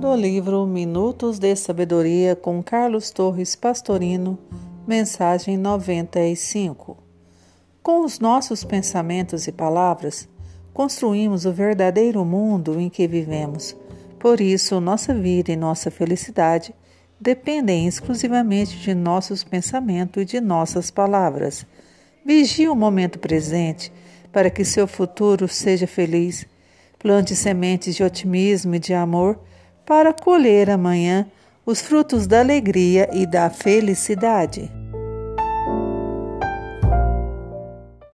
do livro Minutos de Sabedoria com Carlos Torres Pastorino, mensagem 95. Com os nossos pensamentos e palavras, construímos o verdadeiro mundo em que vivemos. Por isso, nossa vida e nossa felicidade dependem exclusivamente de nossos pensamentos e de nossas palavras. Vigie o momento presente para que seu futuro seja feliz. Plante sementes de otimismo e de amor para colher amanhã os frutos da alegria e da felicidade.